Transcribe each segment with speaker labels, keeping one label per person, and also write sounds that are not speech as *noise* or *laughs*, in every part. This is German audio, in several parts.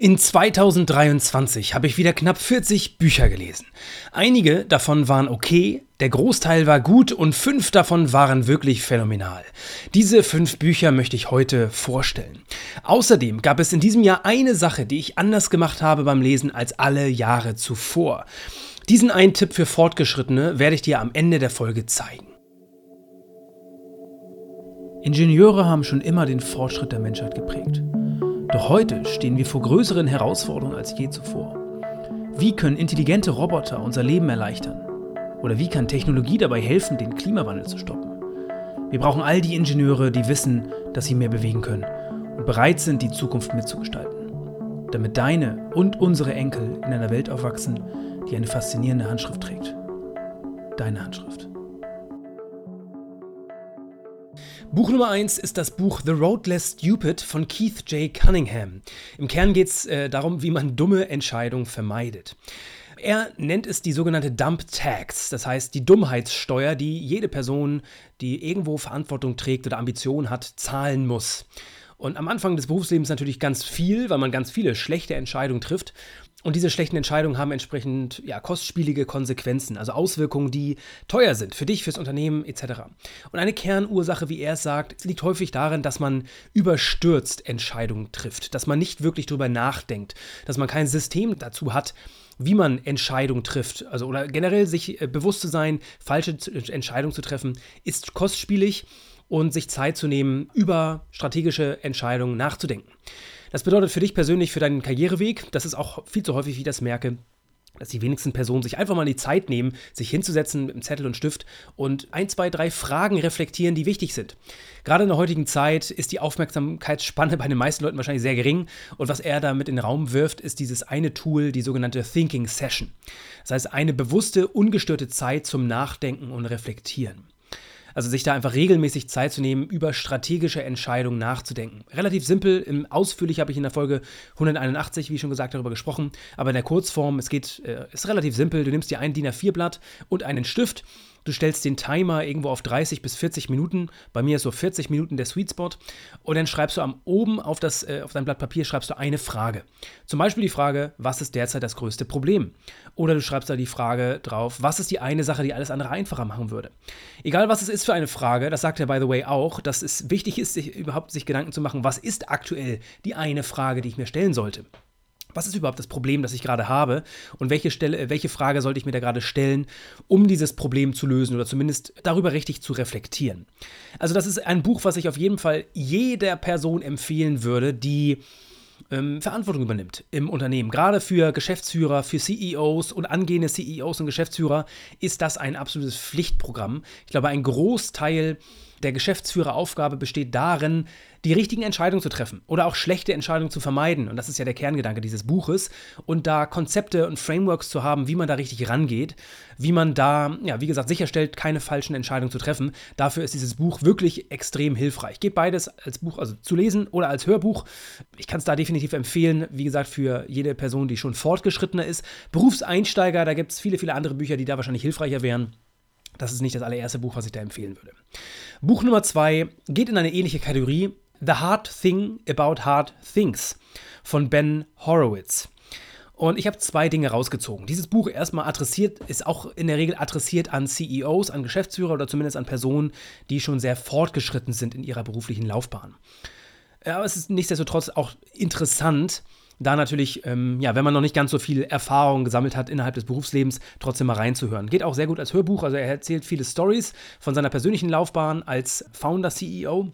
Speaker 1: In 2023 habe ich wieder knapp 40 Bücher gelesen. Einige davon waren okay, der Großteil war gut und fünf davon waren wirklich phänomenal. Diese fünf Bücher möchte ich heute vorstellen. Außerdem gab es in diesem Jahr eine Sache, die ich anders gemacht habe beim Lesen als alle Jahre zuvor. Diesen einen Tipp für Fortgeschrittene werde ich dir am Ende der Folge zeigen. Ingenieure haben schon immer den Fortschritt der Menschheit geprägt. Doch heute stehen wir vor größeren Herausforderungen als je zuvor. Wie können intelligente Roboter unser Leben erleichtern? Oder wie kann Technologie dabei helfen, den Klimawandel zu stoppen? Wir brauchen all die Ingenieure, die wissen, dass sie mehr bewegen können und bereit sind, die Zukunft mitzugestalten. Damit deine und unsere Enkel in einer Welt aufwachsen, die eine faszinierende Handschrift trägt. Deine Handschrift. Buch Nummer 1 ist das Buch The Road Less Stupid von Keith J. Cunningham. Im Kern geht es äh, darum, wie man dumme Entscheidungen vermeidet. Er nennt es die sogenannte Dump Tax, das heißt die Dummheitssteuer, die jede Person, die irgendwo Verantwortung trägt oder Ambitionen hat, zahlen muss. Und am Anfang des Berufslebens natürlich ganz viel, weil man ganz viele schlechte Entscheidungen trifft. Und diese schlechten Entscheidungen haben entsprechend ja, kostspielige Konsequenzen, also Auswirkungen, die teuer sind für dich, fürs Unternehmen etc. Und eine Kernursache, wie er es sagt, liegt häufig darin, dass man überstürzt Entscheidungen trifft, dass man nicht wirklich drüber nachdenkt, dass man kein System dazu hat, wie man Entscheidungen trifft, also oder generell sich äh, bewusst zu sein, falsche Entscheidungen zu treffen, ist kostspielig und sich Zeit zu nehmen, über strategische Entscheidungen nachzudenken. Das bedeutet für dich persönlich, für deinen Karriereweg, das ist auch viel zu häufig, wie ich das merke, dass die wenigsten Personen sich einfach mal die Zeit nehmen, sich hinzusetzen mit einem Zettel und Stift und ein, zwei, drei Fragen reflektieren, die wichtig sind. Gerade in der heutigen Zeit ist die Aufmerksamkeitsspanne *laughs* bei den meisten Leuten wahrscheinlich sehr gering und was er damit in den Raum wirft, ist dieses eine Tool, die sogenannte Thinking Session. Das heißt, eine bewusste, ungestörte Zeit zum Nachdenken und Reflektieren. Also sich da einfach regelmäßig Zeit zu nehmen, über strategische Entscheidungen nachzudenken. Relativ simpel, ausführlich habe ich in der Folge 181, wie schon gesagt, darüber gesprochen. Aber in der Kurzform, es geht, äh, ist relativ simpel. Du nimmst dir ein DIN A4-Blatt und einen Stift Du stellst den Timer irgendwo auf 30 bis 40 Minuten. Bei mir ist so 40 Minuten der Sweet Spot. Und dann schreibst du am oben auf, das, äh, auf dein Blatt Papier schreibst du eine Frage. Zum Beispiel die Frage, was ist derzeit das größte Problem? Oder du schreibst da die Frage drauf, was ist die eine Sache, die alles andere einfacher machen würde? Egal was es ist für eine Frage, das sagt er by the way auch, dass es wichtig ist, sich überhaupt sich Gedanken zu machen, was ist aktuell die eine Frage, die ich mir stellen sollte was ist überhaupt das Problem, das ich gerade habe und welche, Stelle, welche Frage sollte ich mir da gerade stellen, um dieses Problem zu lösen oder zumindest darüber richtig zu reflektieren. Also das ist ein Buch, was ich auf jeden Fall jeder Person empfehlen würde, die ähm, Verantwortung übernimmt im Unternehmen. Gerade für Geschäftsführer, für CEOs und angehende CEOs und Geschäftsführer ist das ein absolutes Pflichtprogramm. Ich glaube, ein Großteil der Geschäftsführeraufgabe besteht darin, die richtigen Entscheidungen zu treffen oder auch schlechte Entscheidungen zu vermeiden. Und das ist ja der Kerngedanke dieses Buches. Und da Konzepte und Frameworks zu haben, wie man da richtig rangeht, wie man da, ja, wie gesagt, sicherstellt, keine falschen Entscheidungen zu treffen. Dafür ist dieses Buch wirklich extrem hilfreich. Geht beides als Buch, also zu lesen oder als Hörbuch. Ich kann es da definitiv empfehlen, wie gesagt, für jede Person, die schon fortgeschrittener ist. Berufseinsteiger, da gibt es viele, viele andere Bücher, die da wahrscheinlich hilfreicher wären. Das ist nicht das allererste Buch, was ich da empfehlen würde. Buch Nummer zwei geht in eine ähnliche Kategorie. The Hard Thing About Hard Things von Ben Horowitz. Und ich habe zwei Dinge rausgezogen. Dieses Buch erstmal adressiert, ist auch in der Regel adressiert an CEOs, an Geschäftsführer oder zumindest an Personen, die schon sehr fortgeschritten sind in ihrer beruflichen Laufbahn. Aber es ist nichtsdestotrotz auch interessant, da natürlich, ähm, ja, wenn man noch nicht ganz so viel Erfahrung gesammelt hat innerhalb des Berufslebens, trotzdem mal reinzuhören. Geht auch sehr gut als Hörbuch, also er erzählt viele Stories von seiner persönlichen Laufbahn als Founder-CEO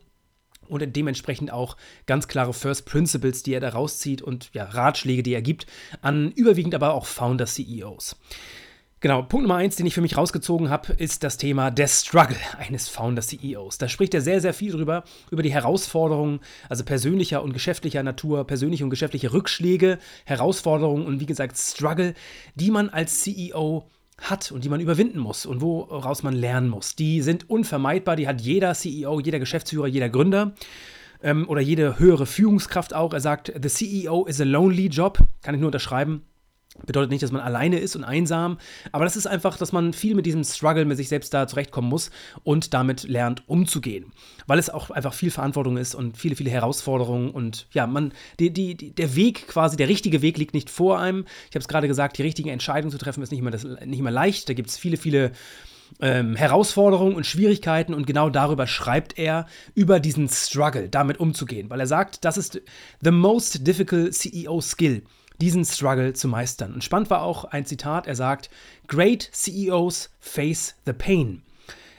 Speaker 1: und dementsprechend auch ganz klare First Principles, die er da rauszieht und ja, Ratschläge, die er gibt an überwiegend aber auch Founder-CEOs. Genau, Punkt Nummer eins, den ich für mich rausgezogen habe, ist das Thema der Struggle eines Founder-CEOs. Da spricht er sehr, sehr viel drüber, über die Herausforderungen, also persönlicher und geschäftlicher Natur, persönliche und geschäftliche Rückschläge, Herausforderungen und wie gesagt Struggle, die man als CEO hat und die man überwinden muss und woraus man lernen muss. Die sind unvermeidbar, die hat jeder CEO, jeder Geschäftsführer, jeder Gründer ähm, oder jede höhere Führungskraft auch. Er sagt, the CEO is a lonely job, kann ich nur unterschreiben. Bedeutet nicht, dass man alleine ist und einsam, aber das ist einfach, dass man viel mit diesem Struggle mit sich selbst da zurechtkommen muss und damit lernt umzugehen. Weil es auch einfach viel Verantwortung ist und viele, viele Herausforderungen und ja, man, die, die, der Weg quasi, der richtige Weg liegt nicht vor einem. Ich habe es gerade gesagt, die richtigen Entscheidungen zu treffen ist nicht immer, das, nicht immer leicht. Da gibt es viele, viele ähm, Herausforderungen und Schwierigkeiten und genau darüber schreibt er, über diesen Struggle, damit umzugehen, weil er sagt, das ist the most difficult CEO Skill diesen Struggle zu meistern. Und spannend war auch ein Zitat, er sagt, Great CEOs face the pain.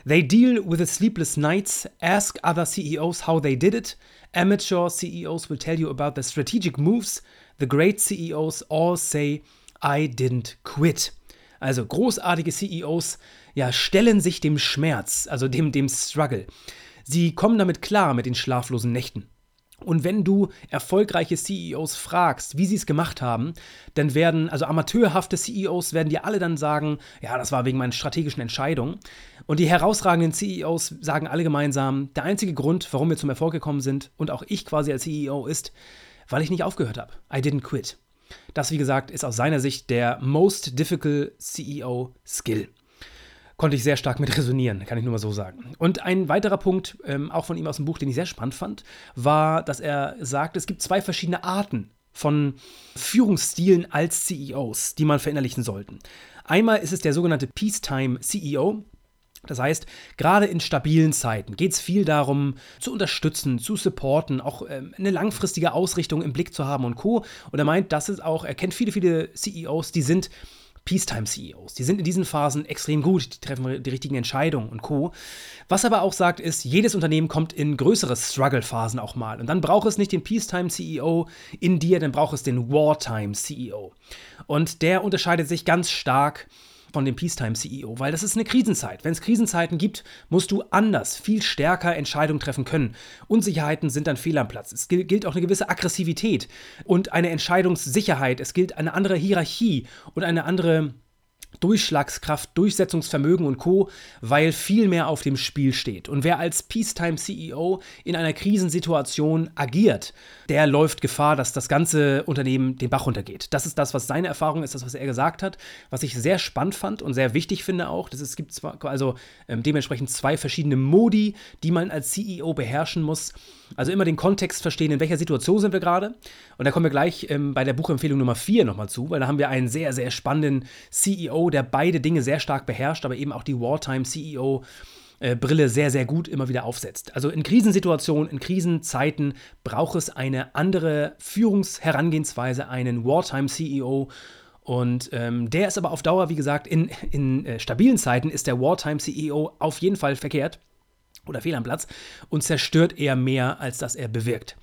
Speaker 1: They deal with the sleepless nights, ask other CEOs how they did it. Amateur CEOs will tell you about the strategic moves. The great CEOs all say, I didn't quit. Also großartige CEOs ja, stellen sich dem Schmerz, also dem, dem Struggle. Sie kommen damit klar mit den schlaflosen Nächten. Und wenn du erfolgreiche CEOs fragst, wie sie es gemacht haben, dann werden, also amateurhafte CEOs werden dir alle dann sagen, ja, das war wegen meiner strategischen Entscheidung. Und die herausragenden CEOs sagen alle gemeinsam, der einzige Grund, warum wir zum Erfolg gekommen sind und auch ich quasi als CEO ist, weil ich nicht aufgehört habe. I didn't quit. Das, wie gesagt, ist aus seiner Sicht der most difficult CEO Skill konnte ich sehr stark mit resonieren, kann ich nur mal so sagen. Und ein weiterer Punkt, ähm, auch von ihm aus dem Buch, den ich sehr spannend fand, war, dass er sagt, es gibt zwei verschiedene Arten von Führungsstilen als CEOs, die man verinnerlichen sollten. Einmal ist es der sogenannte Peacetime CEO. Das heißt, gerade in stabilen Zeiten geht es viel darum, zu unterstützen, zu supporten, auch ähm, eine langfristige Ausrichtung im Blick zu haben und Co. Und er meint, das ist auch, er kennt viele, viele CEOs, die sind Peacetime-CEOs. Die sind in diesen Phasen extrem gut, die treffen die richtigen Entscheidungen und Co. Was aber auch sagt, ist, jedes Unternehmen kommt in größere Struggle-Phasen auch mal. Und dann braucht es nicht den Peacetime-CEO in dir, dann braucht es den Wartime-CEO. Und der unterscheidet sich ganz stark von dem Peacetime-CEO, weil das ist eine Krisenzeit. Wenn es Krisenzeiten gibt, musst du anders, viel stärker Entscheidungen treffen können. Unsicherheiten sind dann fehl am Platz. Es gilt auch eine gewisse Aggressivität und eine Entscheidungssicherheit. Es gilt eine andere Hierarchie und eine andere Durchschlagskraft, Durchsetzungsvermögen und Co., weil viel mehr auf dem Spiel steht. Und wer als Peacetime-CEO in einer Krisensituation agiert, der läuft Gefahr, dass das ganze Unternehmen den Bach runtergeht. Das ist das, was seine Erfahrung ist, das, was er gesagt hat, was ich sehr spannend fand und sehr wichtig finde auch. Das es gibt zwar, also ähm, dementsprechend zwei verschiedene Modi, die man als CEO beherrschen muss. Also immer den Kontext verstehen, in welcher Situation sind wir gerade. Und da kommen wir gleich ähm, bei der Buchempfehlung Nummer 4 nochmal zu, weil da haben wir einen sehr, sehr spannenden CEO, der beide Dinge sehr stark beherrscht, aber eben auch die Wartime-CEO. Äh, Brille sehr, sehr gut immer wieder aufsetzt. Also in Krisensituationen, in Krisenzeiten braucht es eine andere Führungsherangehensweise, einen Wartime-CEO. Und ähm, der ist aber auf Dauer, wie gesagt, in, in äh, stabilen Zeiten ist der Wartime-CEO auf jeden Fall verkehrt oder fehl am Platz und zerstört eher mehr, als dass er bewirkt.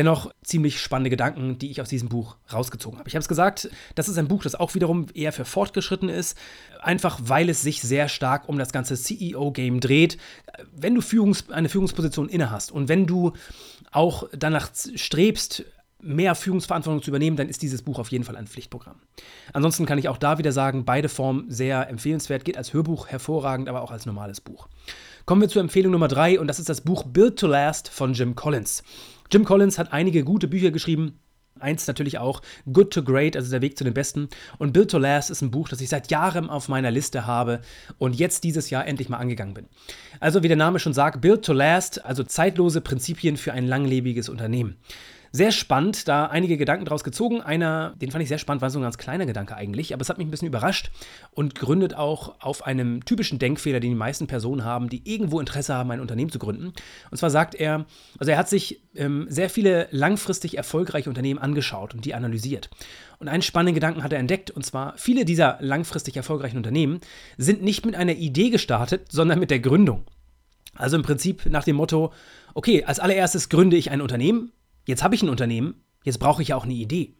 Speaker 1: Dennoch ziemlich spannende Gedanken, die ich aus diesem Buch rausgezogen habe. Ich habe es gesagt, das ist ein Buch, das auch wiederum eher für Fortgeschritten ist, einfach weil es sich sehr stark um das ganze CEO-Game dreht. Wenn du Führungs eine Führungsposition inne hast und wenn du auch danach strebst, mehr Führungsverantwortung zu übernehmen, dann ist dieses Buch auf jeden Fall ein Pflichtprogramm. Ansonsten kann ich auch da wieder sagen, beide Formen sehr empfehlenswert, geht als Hörbuch hervorragend, aber auch als normales Buch. Kommen wir zur Empfehlung Nummer drei und das ist das Buch Build to Last von Jim Collins. Jim Collins hat einige gute Bücher geschrieben. Eins natürlich auch Good to Great, also der Weg zu den Besten. Und Build to Last ist ein Buch, das ich seit Jahren auf meiner Liste habe und jetzt dieses Jahr endlich mal angegangen bin. Also wie der Name schon sagt, Build to Last, also zeitlose Prinzipien für ein langlebiges Unternehmen. Sehr spannend, da einige Gedanken draus gezogen. Einer, den fand ich sehr spannend, war so ein ganz kleiner Gedanke eigentlich, aber es hat mich ein bisschen überrascht und gründet auch auf einem typischen Denkfehler, den die meisten Personen haben, die irgendwo Interesse haben, ein Unternehmen zu gründen. Und zwar sagt er, also er hat sich ähm, sehr viele langfristig erfolgreiche Unternehmen angeschaut und die analysiert. Und einen spannenden Gedanken hat er entdeckt, und zwar viele dieser langfristig erfolgreichen Unternehmen sind nicht mit einer Idee gestartet, sondern mit der Gründung. Also im Prinzip nach dem Motto, okay, als allererstes gründe ich ein Unternehmen, Jetzt habe ich ein Unternehmen, jetzt brauche ich ja auch eine Idee.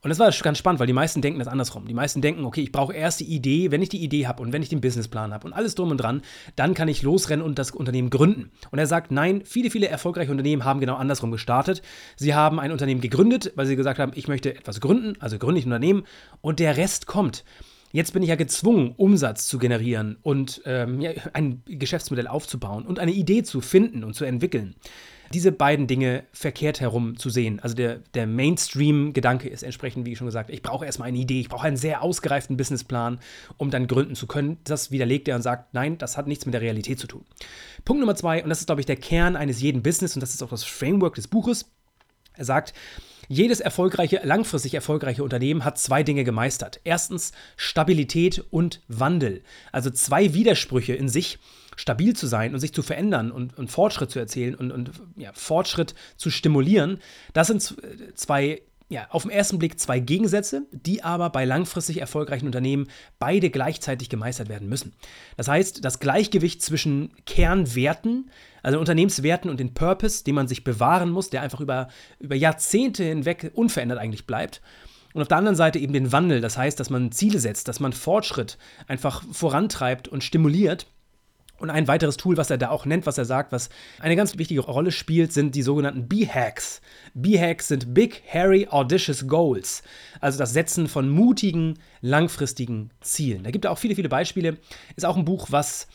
Speaker 1: Und das war ganz spannend, weil die meisten denken das andersrum. Die meisten denken, okay, ich brauche erst die Idee, wenn ich die Idee habe und wenn ich den Businessplan habe und alles drum und dran, dann kann ich losrennen und das Unternehmen gründen. Und er sagt, nein, viele, viele erfolgreiche Unternehmen haben genau andersrum gestartet. Sie haben ein Unternehmen gegründet, weil sie gesagt haben, ich möchte etwas gründen, also gründe ich ein Unternehmen und der Rest kommt. Jetzt bin ich ja gezwungen, Umsatz zu generieren und ähm, ja, ein Geschäftsmodell aufzubauen und eine Idee zu finden und zu entwickeln diese beiden Dinge verkehrt herum zu sehen. Also der, der Mainstream-Gedanke ist entsprechend, wie schon gesagt, ich brauche erstmal eine Idee, ich brauche einen sehr ausgereiften Businessplan, um dann gründen zu können. Das widerlegt er und sagt, nein, das hat nichts mit der Realität zu tun. Punkt Nummer zwei, und das ist, glaube ich, der Kern eines jeden Business und das ist auch das Framework des Buches. Er sagt, jedes erfolgreiche, langfristig erfolgreiche Unternehmen hat zwei Dinge gemeistert. Erstens Stabilität und Wandel. Also zwei Widersprüche in sich, stabil zu sein und sich zu verändern und, und Fortschritt zu erzielen und, und ja, Fortschritt zu stimulieren, das sind zwei ja, auf den ersten Blick zwei Gegensätze, die aber bei langfristig erfolgreichen Unternehmen beide gleichzeitig gemeistert werden müssen. Das heißt, das Gleichgewicht zwischen Kernwerten, also Unternehmenswerten und den Purpose, den man sich bewahren muss, der einfach über, über Jahrzehnte hinweg unverändert eigentlich bleibt. Und auf der anderen Seite eben den Wandel, das heißt, dass man Ziele setzt, dass man Fortschritt einfach vorantreibt und stimuliert und ein weiteres Tool, was er da auch nennt, was er sagt, was eine ganz wichtige Rolle spielt, sind die sogenannten B-Hacks. B-Hacks sind Big, Hairy, Audacious Goals. Also das Setzen von mutigen, langfristigen Zielen. Da gibt er auch viele, viele Beispiele. Ist auch ein Buch, was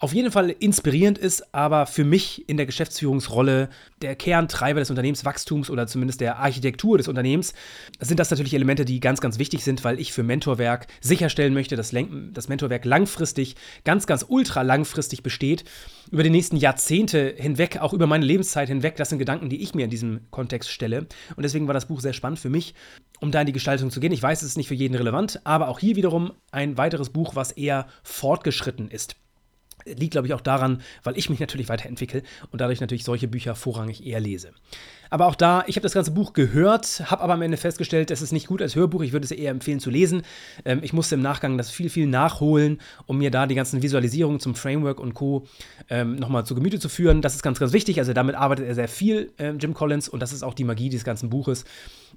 Speaker 1: auf jeden Fall inspirierend ist, aber für mich in der Geschäftsführungsrolle der Kerntreiber des Unternehmenswachstums oder zumindest der Architektur des Unternehmens sind das natürlich Elemente, die ganz, ganz wichtig sind, weil ich für Mentorwerk sicherstellen möchte, dass das Mentorwerk langfristig, ganz, ganz ultra langfristig besteht, über die nächsten Jahrzehnte hinweg, auch über meine Lebenszeit hinweg. Das sind Gedanken, die ich mir in diesem Kontext stelle. Und deswegen war das Buch sehr spannend für mich, um da in die Gestaltung zu gehen. Ich weiß, es ist nicht für jeden relevant, aber auch hier wiederum ein weiteres Buch, was eher fortgeschritten ist. Liegt, glaube ich, auch daran, weil ich mich natürlich weiterentwickle und dadurch natürlich solche Bücher vorrangig eher lese. Aber auch da, ich habe das ganze Buch gehört, habe aber am Ende festgestellt, es ist nicht gut als Hörbuch. Ich würde es eher empfehlen zu lesen. Ähm, ich musste im Nachgang das viel, viel nachholen, um mir da die ganzen Visualisierungen zum Framework und Co. Ähm, nochmal zu Gemüte zu führen. Das ist ganz, ganz wichtig. Also damit arbeitet er sehr viel, äh, Jim Collins, und das ist auch die Magie dieses ganzen Buches.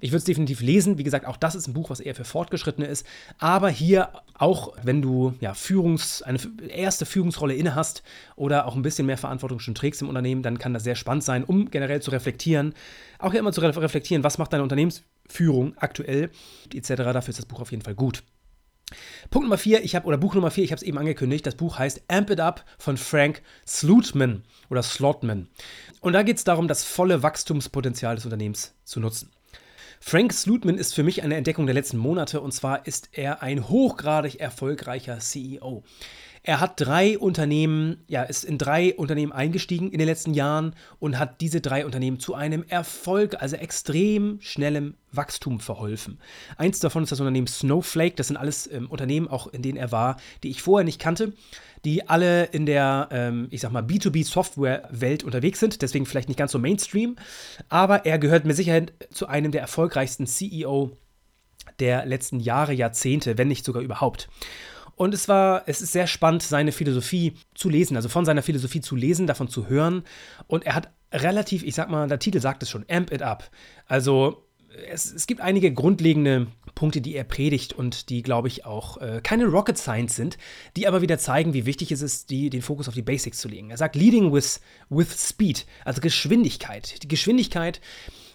Speaker 1: Ich würde es definitiv lesen. Wie gesagt, auch das ist ein Buch, was eher für Fortgeschrittene ist. Aber hier auch, wenn du ja, Führungs-, eine erste Führungsrolle inne hast oder auch ein bisschen mehr Verantwortung schon trägst im Unternehmen, dann kann das sehr spannend sein, um generell zu reflektieren. Auch immer zu reflektieren, was macht deine Unternehmensführung aktuell, etc. Dafür ist das Buch auf jeden Fall gut. Punkt Nummer 4, ich habe, oder Buch Nummer 4, ich habe es eben angekündigt, das Buch heißt Amp It Up von Frank Slotman oder Slotman. Und da geht es darum, das volle Wachstumspotenzial des Unternehmens zu nutzen. Frank Slutman ist für mich eine Entdeckung der letzten Monate und zwar ist er ein hochgradig erfolgreicher CEO. Er hat drei Unternehmen, ja, ist in drei Unternehmen eingestiegen in den letzten Jahren und hat diese drei Unternehmen zu einem Erfolg, also extrem schnellem Wachstum verholfen. Eins davon ist das Unternehmen Snowflake. Das sind alles ähm, Unternehmen, auch in denen er war, die ich vorher nicht kannte, die alle in der, ähm, ich sag mal, B2B-Software-Welt unterwegs sind. Deswegen vielleicht nicht ganz so Mainstream. Aber er gehört mit Sicherheit zu einem der erfolgreichsten CEO der letzten Jahre, Jahrzehnte, wenn nicht sogar überhaupt. Und es war, es ist sehr spannend, seine Philosophie zu lesen, also von seiner Philosophie zu lesen, davon zu hören. Und er hat relativ, ich sag mal, der Titel sagt es schon, amp it up. Also es, es gibt einige grundlegende Punkte, die er predigt und die, glaube ich, auch äh, keine Rocket Science sind, die aber wieder zeigen, wie wichtig es ist, die, den Fokus auf die Basics zu legen. Er sagt Leading with, with Speed, also Geschwindigkeit. Die Geschwindigkeit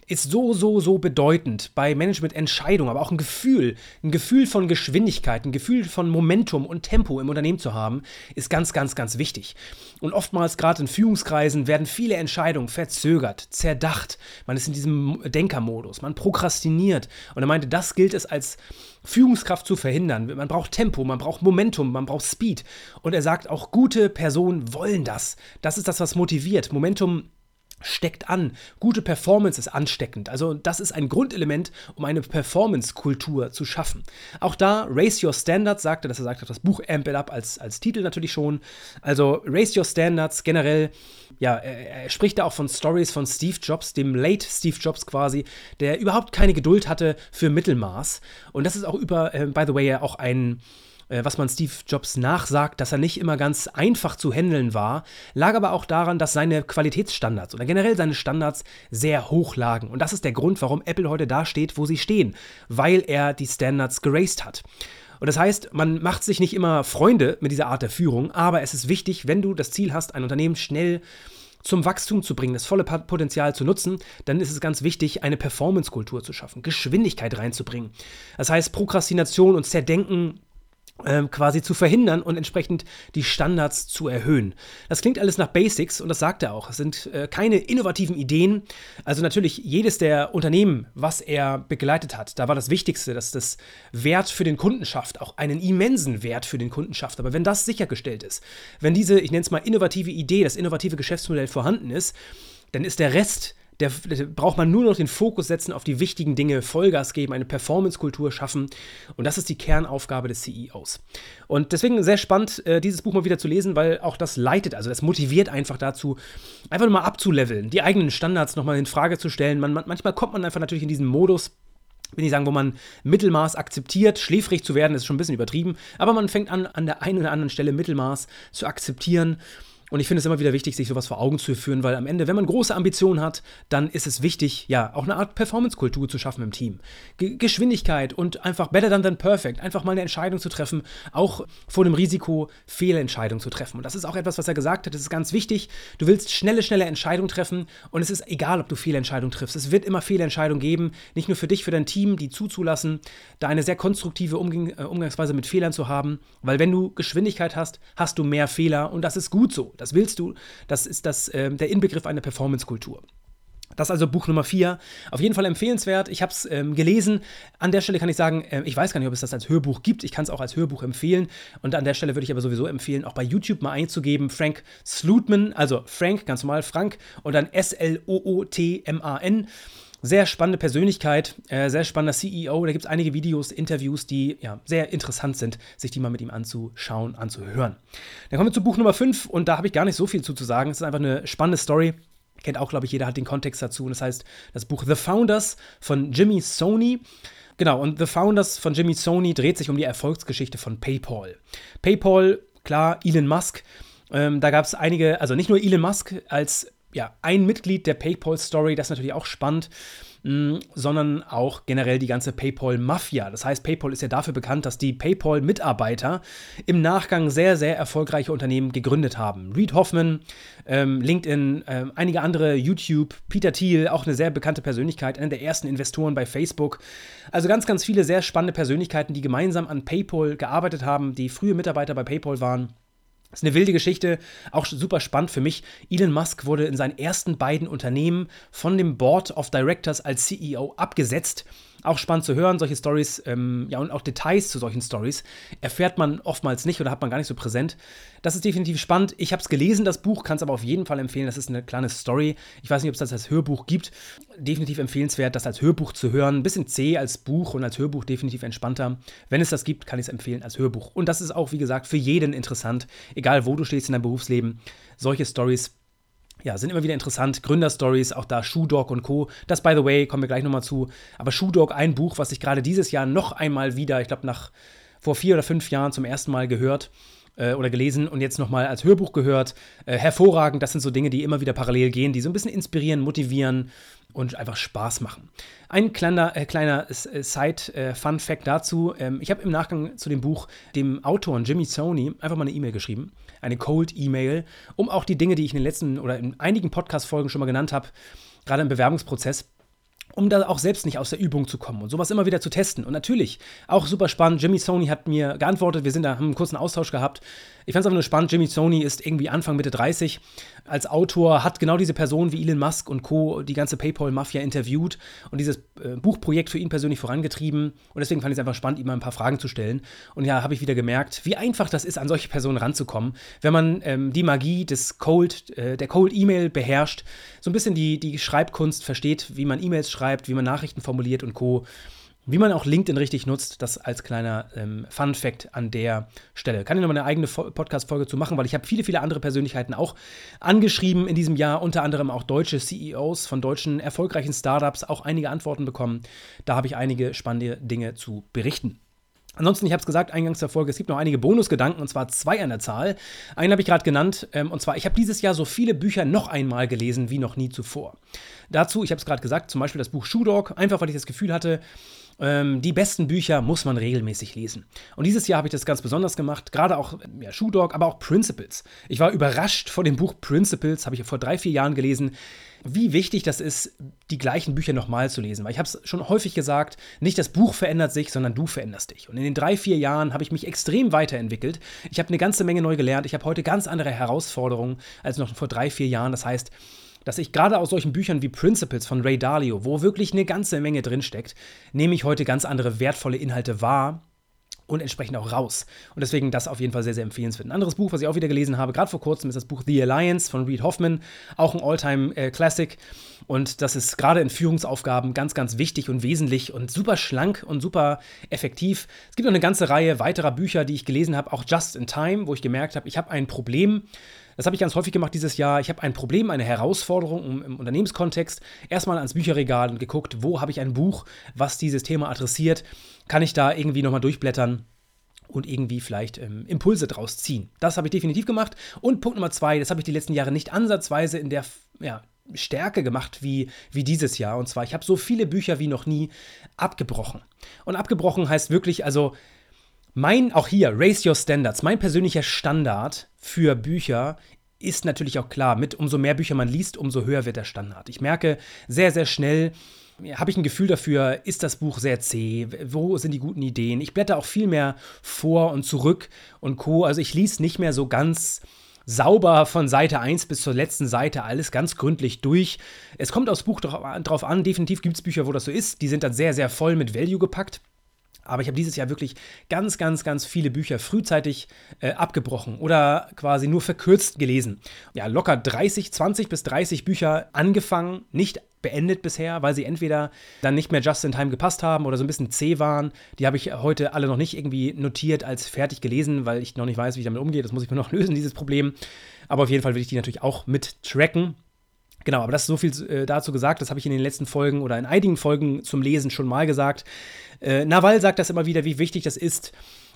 Speaker 1: ist so, so, so bedeutend bei Managemententscheidungen, aber auch ein Gefühl, ein Gefühl von Geschwindigkeit, ein Gefühl von Momentum und Tempo im Unternehmen zu haben, ist ganz, ganz, ganz wichtig. Und oftmals, gerade in Führungskreisen, werden viele Entscheidungen verzögert, zerdacht. Man ist in diesem Denkermodus, man prokrastiniert. Und er meinte, das gilt es als Führungskraft zu verhindern. Man braucht Tempo, man braucht Momentum, man braucht Speed. Und er sagt, auch gute Personen wollen das. Das ist das, was motiviert. Momentum steckt an. Gute Performance ist ansteckend. Also das ist ein Grundelement, um eine Performance-Kultur zu schaffen. Auch da, Raise Your Standards, sagte, dass er sagt, das Buch Amp It Up als, als Titel natürlich schon. Also Raise Your Standards generell, ja, er, er spricht da auch von Stories von Steve Jobs, dem Late Steve Jobs quasi, der überhaupt keine Geduld hatte für Mittelmaß. Und das ist auch über, äh, by the way, ja auch ein äh, was man Steve Jobs nachsagt, dass er nicht immer ganz einfach zu handeln war, lag aber auch daran, dass seine Qualitätsstandards oder generell seine Standards sehr hoch lagen. Und das ist der Grund, warum Apple heute da steht, wo sie stehen, weil er die Standards geraced hat. Und das heißt, man macht sich nicht immer Freunde mit dieser Art der Führung, aber es ist wichtig, wenn du das Ziel hast, ein Unternehmen schnell zum Wachstum zu bringen, das volle Potenzial zu nutzen, dann ist es ganz wichtig, eine Performance-Kultur zu schaffen, Geschwindigkeit reinzubringen. Das heißt, Prokrastination und Zerdenken quasi zu verhindern und entsprechend die Standards zu erhöhen. Das klingt alles nach Basics und das sagt er auch. Es sind äh, keine innovativen Ideen. Also natürlich jedes der Unternehmen, was er begleitet hat, da war das Wichtigste, dass das Wert für den Kunden schafft, auch einen immensen Wert für den Kunden schafft. Aber wenn das sichergestellt ist, wenn diese, ich nenne es mal innovative Idee, das innovative Geschäftsmodell vorhanden ist, dann ist der Rest der, der, braucht man nur noch den Fokus setzen auf die wichtigen Dinge, Vollgas geben, eine Performance-Kultur schaffen. Und das ist die Kernaufgabe des CEOs. Und deswegen sehr spannend, äh, dieses Buch mal wieder zu lesen, weil auch das leitet, also das motiviert einfach dazu, einfach nur mal abzuleveln, die eigenen Standards nochmal in Frage zu stellen. Man, man, manchmal kommt man einfach natürlich in diesen Modus, will ich sagen, wo man Mittelmaß akzeptiert. Schläfrig zu werden, ist schon ein bisschen übertrieben, aber man fängt an, an der einen oder anderen Stelle Mittelmaß zu akzeptieren und ich finde es immer wieder wichtig, sich sowas vor Augen zu führen, weil am Ende, wenn man große Ambitionen hat, dann ist es wichtig, ja, auch eine Art Performance-Kultur zu schaffen im Team. G Geschwindigkeit und einfach better than than perfect, einfach mal eine Entscheidung zu treffen, auch vor dem Risiko, Fehlentscheidungen zu treffen. Und das ist auch etwas, was er gesagt hat, das ist ganz wichtig. Du willst schnelle, schnelle Entscheidungen treffen und es ist egal, ob du Fehlentscheidungen triffst. Es wird immer Fehlentscheidungen geben, nicht nur für dich, für dein Team, die zuzulassen, da eine sehr konstruktive Umgang äh, Umgangsweise mit Fehlern zu haben, weil wenn du Geschwindigkeit hast, hast du mehr Fehler und das ist gut so. Das willst du. Das ist das, äh, der Inbegriff einer Performance-Kultur. Das ist also Buch Nummer 4. Auf jeden Fall empfehlenswert. Ich habe es ähm, gelesen. An der Stelle kann ich sagen, äh, ich weiß gar nicht, ob es das als Hörbuch gibt. Ich kann es auch als Hörbuch empfehlen. Und an der Stelle würde ich aber sowieso empfehlen, auch bei YouTube mal einzugeben, Frank Slootman, also Frank, ganz normal Frank, und dann S-L-O-O-T-M-A-N. Sehr spannende Persönlichkeit, äh, sehr spannender CEO. Da gibt es einige Videos, Interviews, die ja, sehr interessant sind, sich die mal mit ihm anzuschauen, anzuhören. Dann kommen wir zu Buch Nummer 5 und da habe ich gar nicht so viel zu, zu sagen. Es ist einfach eine spannende Story. Kennt auch, glaube ich, jeder hat den Kontext dazu. Und das heißt, das Buch The Founders von Jimmy Sony. Genau, und The Founders von Jimmy Sony dreht sich um die Erfolgsgeschichte von PayPal. PayPal, klar, Elon Musk. Ähm, da gab es einige, also nicht nur Elon Musk als ja, ein Mitglied der PayPal-Story, das ist natürlich auch spannend, mh, mm, sondern auch generell die ganze PayPal-Mafia. Das heißt, PayPal ist ja dafür bekannt, dass die PayPal-Mitarbeiter im Nachgang sehr, sehr erfolgreiche Unternehmen gegründet haben. Reed Hoffman, ähm, LinkedIn, ähm, einige andere, YouTube, Peter Thiel, auch eine sehr bekannte Persönlichkeit, einer der ersten Investoren bei Facebook. Also ganz, ganz viele sehr spannende Persönlichkeiten, die gemeinsam an PayPal gearbeitet haben, die frühe Mitarbeiter bei PayPal waren das ist eine wilde Geschichte, auch super spannend für mich. Elon Musk wurde in seinen ersten beiden Unternehmen von dem Board of Directors als CEO abgesetzt auch spannend zu hören, solche Stories, ähm, ja, und auch Details zu solchen Stories erfährt man oftmals nicht oder hat man gar nicht so präsent. Das ist definitiv spannend. Ich habe es gelesen, das Buch, kann es aber auf jeden Fall empfehlen. Das ist eine kleine Story. Ich weiß nicht, ob es das als Hörbuch gibt. Definitiv empfehlenswert, das als Hörbuch zu hören. Ein bisschen zäh als Buch und als Hörbuch definitiv entspannter. Wenn es das gibt, kann ich es empfehlen als Hörbuch. Und das ist auch, wie gesagt, für jeden interessant, egal wo du stehst in deinem Berufsleben. Solche Stories ja, sind immer wieder interessant. Gründerstories, auch da Shoe Dog und Co. Das, by the way, kommen wir gleich nochmal zu. Aber Shoe Dog, ein Buch, was ich gerade dieses Jahr noch einmal wieder, ich glaube, nach vor vier oder fünf Jahren zum ersten Mal gehört äh, oder gelesen und jetzt nochmal als Hörbuch gehört. Äh, hervorragend, das sind so Dinge, die immer wieder parallel gehen, die so ein bisschen inspirieren, motivieren und einfach Spaß machen. Ein kleiner, äh, kleiner äh, Side-Fun-Fact äh, dazu. Ähm, ich habe im Nachgang zu dem Buch dem Autoren Jimmy Sony einfach mal eine E-Mail geschrieben, eine Cold-E-Mail, um auch die Dinge, die ich in den letzten oder in einigen Podcast-Folgen schon mal genannt habe, gerade im Bewerbungsprozess, um da auch selbst nicht aus der Übung zu kommen und sowas immer wieder zu testen. Und natürlich, auch super spannend, Jimmy Sony hat mir geantwortet, wir sind da, haben einen kurzen Austausch gehabt. Ich fand es einfach nur spannend, Jimmy Sony ist irgendwie Anfang, Mitte 30 als Autor, hat genau diese Person wie Elon Musk und Co., die ganze PayPal-Mafia interviewt und dieses äh, Buchprojekt für ihn persönlich vorangetrieben. Und deswegen fand ich es einfach spannend, ihm mal ein paar Fragen zu stellen. Und ja, habe ich wieder gemerkt, wie einfach das ist, an solche Personen ranzukommen, wenn man ähm, die Magie des Cold, äh, der Cold-E-Mail beherrscht, so ein bisschen die, die Schreibkunst versteht, wie man E-Mails schreibt, wie man Nachrichten formuliert und Co. Wie man auch LinkedIn richtig nutzt, das als kleiner ähm, Fun Fact an der Stelle. Kann ich nochmal eine eigene Podcast-Folge zu machen, weil ich habe viele, viele andere Persönlichkeiten auch angeschrieben in diesem Jahr, unter anderem auch deutsche CEOs von deutschen erfolgreichen Startups, auch einige Antworten bekommen. Da habe ich einige spannende Dinge zu berichten. Ansonsten, ich habe es gesagt, eingangs der Folge, es gibt noch einige Bonusgedanken, und zwar zwei an der Zahl. Einen habe ich gerade genannt, ähm, und zwar, ich habe dieses Jahr so viele Bücher noch einmal gelesen wie noch nie zuvor. Dazu, ich habe es gerade gesagt, zum Beispiel das Buch Shoe Dog, einfach weil ich das Gefühl hatte, ähm, die besten Bücher muss man regelmäßig lesen. Und dieses Jahr habe ich das ganz besonders gemacht, gerade auch ja, Shoe Dog, aber auch Principles. Ich war überrascht von dem Buch Principles, habe ich vor drei, vier Jahren gelesen wie wichtig das ist, die gleichen Bücher nochmal zu lesen. Weil ich habe es schon häufig gesagt, nicht das Buch verändert sich, sondern du veränderst dich. Und in den drei, vier Jahren habe ich mich extrem weiterentwickelt. Ich habe eine ganze Menge neu gelernt. Ich habe heute ganz andere Herausforderungen als noch vor drei, vier Jahren. Das heißt, dass ich gerade aus solchen Büchern wie Principles von Ray Dalio, wo wirklich eine ganze Menge drinsteckt, nehme ich heute ganz andere wertvolle Inhalte wahr und entsprechend auch raus. Und deswegen das auf jeden Fall sehr, sehr empfehlenswert. Ein anderes Buch, was ich auch wieder gelesen habe, gerade vor kurzem, ist das Buch The Alliance von Reed Hoffman, auch ein Alltime-Classic. Und das ist gerade in Führungsaufgaben ganz, ganz wichtig und wesentlich und super schlank und super effektiv. Es gibt noch eine ganze Reihe weiterer Bücher, die ich gelesen habe, auch Just in Time, wo ich gemerkt habe, ich habe ein Problem. Das habe ich ganz häufig gemacht dieses Jahr. Ich habe ein Problem, eine Herausforderung im Unternehmenskontext. Erstmal ans Bücherregal und geguckt, wo habe ich ein Buch, was dieses Thema adressiert kann ich da irgendwie nochmal durchblättern und irgendwie vielleicht ähm, Impulse draus ziehen. Das habe ich definitiv gemacht. Und Punkt Nummer zwei, das habe ich die letzten Jahre nicht ansatzweise in der ja, Stärke gemacht wie, wie dieses Jahr. Und zwar, ich habe so viele Bücher wie noch nie abgebrochen. Und abgebrochen heißt wirklich, also mein, auch hier, Raise Your Standards, mein persönlicher Standard für Bücher ist natürlich auch klar, mit umso mehr Bücher man liest, umso höher wird der Standard. Ich merke sehr, sehr schnell, habe ich ein Gefühl dafür, ist das Buch sehr zäh, wo sind die guten Ideen. Ich blätter auch viel mehr vor und zurück und co. Also ich lese nicht mehr so ganz sauber von Seite 1 bis zur letzten Seite alles ganz gründlich durch. Es kommt aufs Buch drauf an, definitiv gibt es Bücher, wo das so ist. Die sind dann sehr, sehr voll mit Value gepackt. Aber ich habe dieses Jahr wirklich ganz, ganz, ganz viele Bücher frühzeitig äh, abgebrochen oder quasi nur verkürzt gelesen. Ja, locker 30, 20 bis 30 Bücher angefangen, nicht beendet bisher, weil sie entweder dann nicht mehr just in time gepasst haben oder so ein bisschen zäh waren. Die habe ich heute alle noch nicht irgendwie notiert als fertig gelesen, weil ich noch nicht weiß, wie ich damit umgehe. Das muss ich mir noch *laughs* lösen, dieses Problem. Aber auf jeden Fall will ich die natürlich auch mit tracken. Genau, aber das ist so viel äh, dazu gesagt. Das habe ich in den letzten Folgen oder in einigen Folgen zum Lesen schon mal gesagt. Äh, Nawal sagt das immer wieder, wie wichtig das ist.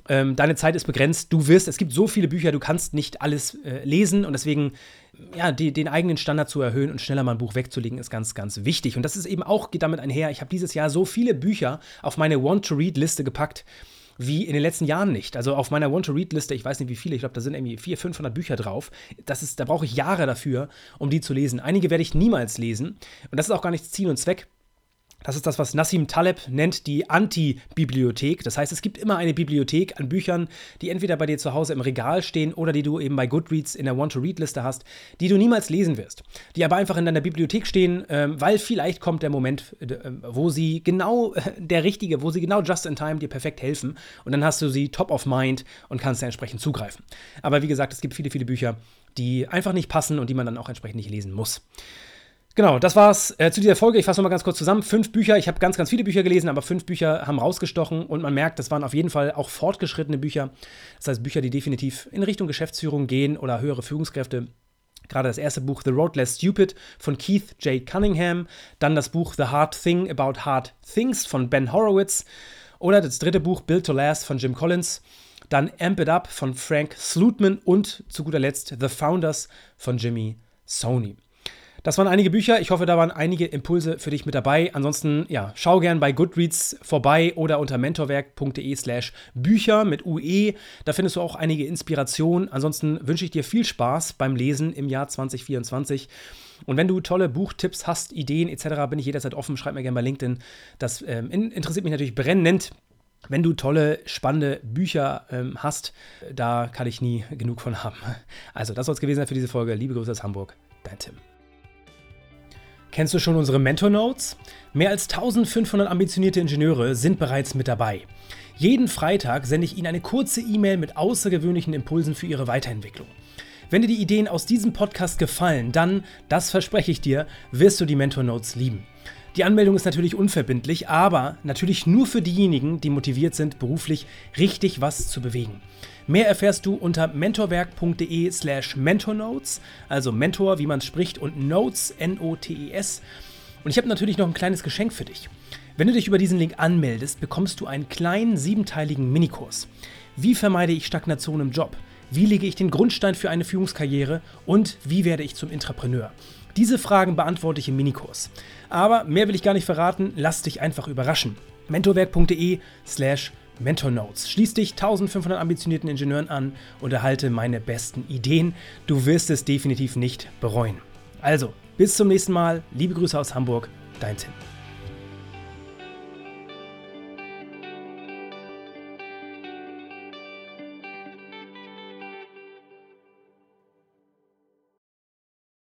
Speaker 1: Ähm, deine Zeit ist begrenzt. Du wirst, es gibt so viele Bücher, du kannst nicht alles äh, lesen und deswegen, ja, die, den eigenen Standard zu erhöhen und schneller mal ein Buch wegzulegen, ist ganz, ganz wichtig. Und das ist eben auch, geht damit einher. Ich habe dieses Jahr so viele Bücher auf meine Want-to-Read-Liste gepackt wie in den letzten Jahren nicht. Also auf meiner Want-to-Read-Liste, ich weiß nicht wie viele, ich glaube, da sind irgendwie 400, 500 Bücher drauf. Das ist, da brauche ich Jahre dafür, um die zu lesen. Einige werde ich niemals lesen. Und das ist auch gar nicht Ziel und Zweck das ist das, was Nassim Taleb nennt, die Anti-Bibliothek. Das heißt, es gibt immer eine Bibliothek an Büchern, die entweder bei dir zu Hause im Regal stehen oder die du eben bei Goodreads in der Want-to-Read-Liste hast, die du niemals lesen wirst. Die aber einfach in deiner Bibliothek stehen, ähm, weil vielleicht kommt der Moment, äh, wo sie genau, äh, *laughs* der richtige, wo sie genau just in time dir perfekt helfen. Und dann hast du sie top of mind und kannst da entsprechend zugreifen. Aber wie gesagt, es gibt viele, viele Bücher, die einfach nicht passen und die man dann auch entsprechend nicht lesen muss. Genau, das war's äh, zu dieser Folge. Ich fasse nochmal ganz kurz zusammen. Fünf Bücher, ich habe ganz, ganz viele Bücher gelesen, aber fünf Bücher haben rausgestochen und man merkt, das waren auf jeden Fall auch fortgeschrittene Bücher. Das heißt, Bücher, die definitiv in Richtung Geschäftsführung gehen oder höhere Führungskräfte. Gerade das erste Buch The Road Less Stupid von Keith J. Cunningham, dann das Buch The Hard Thing About Hard Things von Ben Horowitz oder das dritte Buch Build to Last von Jim Collins, dann Amp It Up von Frank Slutman und zu guter Letzt The Founders von Jimmy Sony. Das waren einige Bücher. Ich hoffe, da waren einige Impulse für dich mit dabei. Ansonsten, ja, schau gern bei Goodreads vorbei oder unter mentorwerk.de slash Bücher mit UE. Da findest du auch einige Inspirationen. Ansonsten wünsche ich dir viel Spaß beim Lesen im Jahr 2024. Und wenn du tolle Buchtipps hast, Ideen etc., bin ich jederzeit offen. Schreib mir gerne bei LinkedIn. Das ähm, interessiert mich natürlich brennend. Wenn du tolle, spannende Bücher ähm, hast, da kann ich nie genug von haben. Also, das soll es gewesen sein für diese Folge. Liebe Grüße aus Hamburg, dein Tim. Kennst du schon unsere Mentor Notes? Mehr als 1500 ambitionierte Ingenieure sind bereits mit dabei. Jeden Freitag sende ich Ihnen eine kurze E-Mail mit außergewöhnlichen Impulsen für Ihre Weiterentwicklung. Wenn dir die Ideen aus diesem Podcast gefallen, dann, das verspreche ich dir, wirst du die Mentor Notes lieben. Die Anmeldung ist natürlich unverbindlich, aber natürlich nur für diejenigen, die motiviert sind, beruflich richtig was zu bewegen. Mehr erfährst du unter mentorwerk.de slash mentornotes, also Mentor, wie man es spricht, und Notes, N-O-T-E-S. Und ich habe natürlich noch ein kleines Geschenk für dich. Wenn du dich über diesen Link anmeldest, bekommst du einen kleinen siebenteiligen Minikurs. Wie vermeide ich Stagnation im Job? Wie lege ich den Grundstein für eine Führungskarriere? Und wie werde ich zum Intrapreneur? Diese Fragen beantworte ich im Minikurs. Aber mehr will ich gar nicht verraten, lass dich einfach überraschen. mentorwerk.de slash Mentornotes. Schließ dich 1500 ambitionierten Ingenieuren an und erhalte meine besten Ideen. Du wirst es definitiv nicht bereuen. Also, bis zum nächsten Mal. Liebe Grüße aus Hamburg, dein Tim.